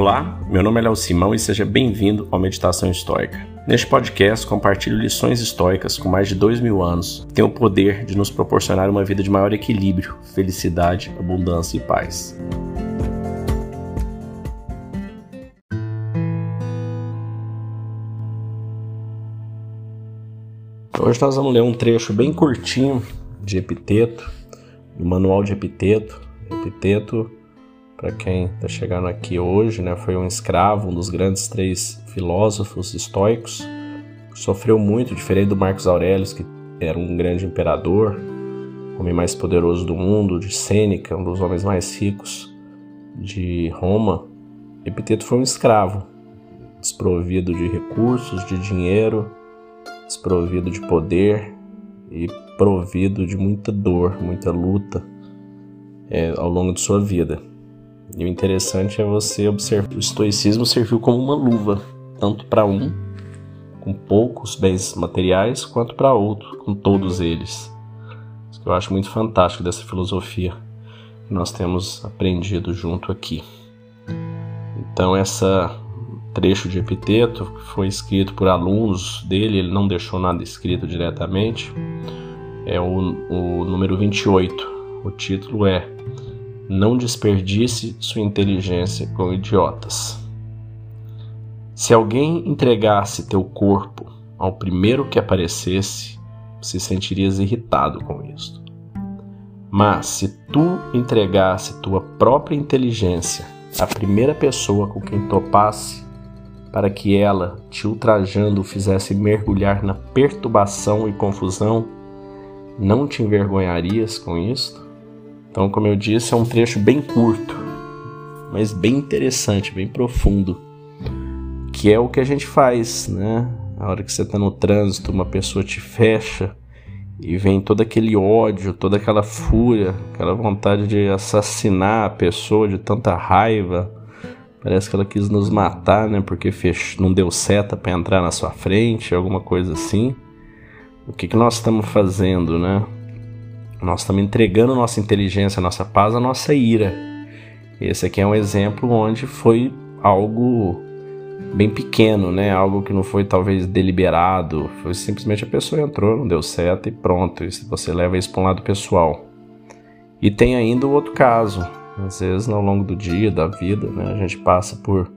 Olá, meu nome é Léo Simão e seja bem-vindo ao Meditação Histórica. Neste podcast, compartilho lições históricas com mais de dois mil anos que têm o poder de nos proporcionar uma vida de maior equilíbrio, felicidade, abundância e paz. Hoje nós vamos ler um trecho bem curtinho de Epiteto, do Manual de Epiteto. Epiteto para quem está chegando aqui hoje, né, foi um escravo, um dos grandes três filósofos estoicos. Sofreu muito, diferente do Marcos Aurelius, que era um grande imperador, homem mais poderoso do mundo, de Sêneca, um dos homens mais ricos de Roma. Epiteto foi um escravo, desprovido de recursos, de dinheiro, desprovido de poder e provido de muita dor, muita luta é, ao longo de sua vida. E o interessante é você observar o estoicismo serviu como uma luva, tanto para um, com poucos bens materiais, quanto para outro, com todos eles. Isso que eu acho muito fantástico dessa filosofia que nós temos aprendido junto aqui. Então, essa trecho de Epiteto foi escrito por alunos dele, ele não deixou nada escrito diretamente. É o, o número 28. O título é não desperdice sua inteligência com idiotas. Se alguém entregasse teu corpo ao primeiro que aparecesse, se sentirias irritado com isto. Mas se tu entregasse tua própria inteligência à primeira pessoa com quem topasse, para que ela, te ultrajando, fizesse mergulhar na perturbação e confusão, não te envergonharias com isto? Então, como eu disse, é um trecho bem curto, mas bem interessante, bem profundo, que é o que a gente faz, né? A hora que você está no trânsito, uma pessoa te fecha e vem todo aquele ódio, toda aquela fúria, aquela vontade de assassinar a pessoa de tanta raiva. Parece que ela quis nos matar, né? Porque fech... não deu seta para entrar na sua frente, alguma coisa assim. O que, que nós estamos fazendo, né? Nós estamos entregando nossa inteligência, nossa paz, a nossa ira. Esse aqui é um exemplo onde foi algo bem pequeno, né? Algo que não foi talvez deliberado, foi simplesmente a pessoa entrou, não deu certo e pronto. E você leva isso para um lado pessoal. E tem ainda o outro caso. Às vezes, ao longo do dia, da vida, né, a gente passa por.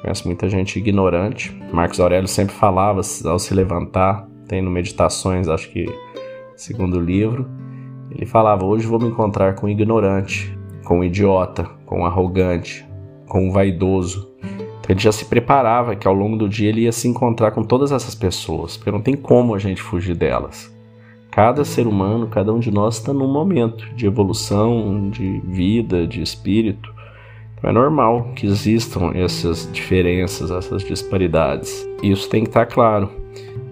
Conhece muita gente ignorante. Marcos Aurélio sempre falava ao se levantar, tem no Meditações, acho que segundo livro, ele falava: Hoje vou me encontrar com um ignorante, com um idiota, com um arrogante, com um vaidoso. Então ele já se preparava que ao longo do dia ele ia se encontrar com todas essas pessoas, porque não tem como a gente fugir delas. Cada ser humano, cada um de nós está num momento de evolução, de vida, de espírito. Então é normal que existam essas diferenças, essas disparidades. Isso tem que estar claro.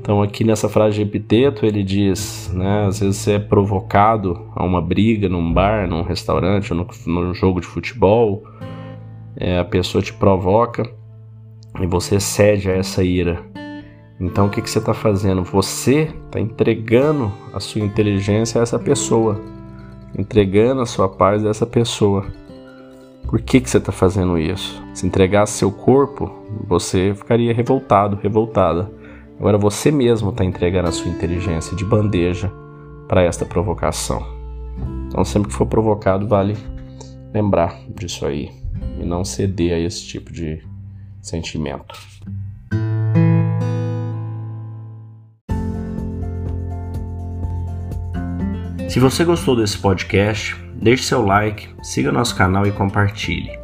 Então, aqui nessa frase de epiteto, ele diz: né, às vezes você é provocado a uma briga num bar, num restaurante, ou no, no jogo de futebol, é, a pessoa te provoca e você cede a essa ira. Então, o que, que você está fazendo? Você está entregando a sua inteligência a essa pessoa, entregando a sua paz a essa pessoa. Por que, que você está fazendo isso? Se entregasse seu corpo, você ficaria revoltado, revoltada. Agora você mesmo está entregando a sua inteligência de bandeja para esta provocação. Então, sempre que for provocado, vale lembrar disso aí e não ceder a esse tipo de sentimento. Se você gostou desse podcast, deixe seu like, siga nosso canal e compartilhe.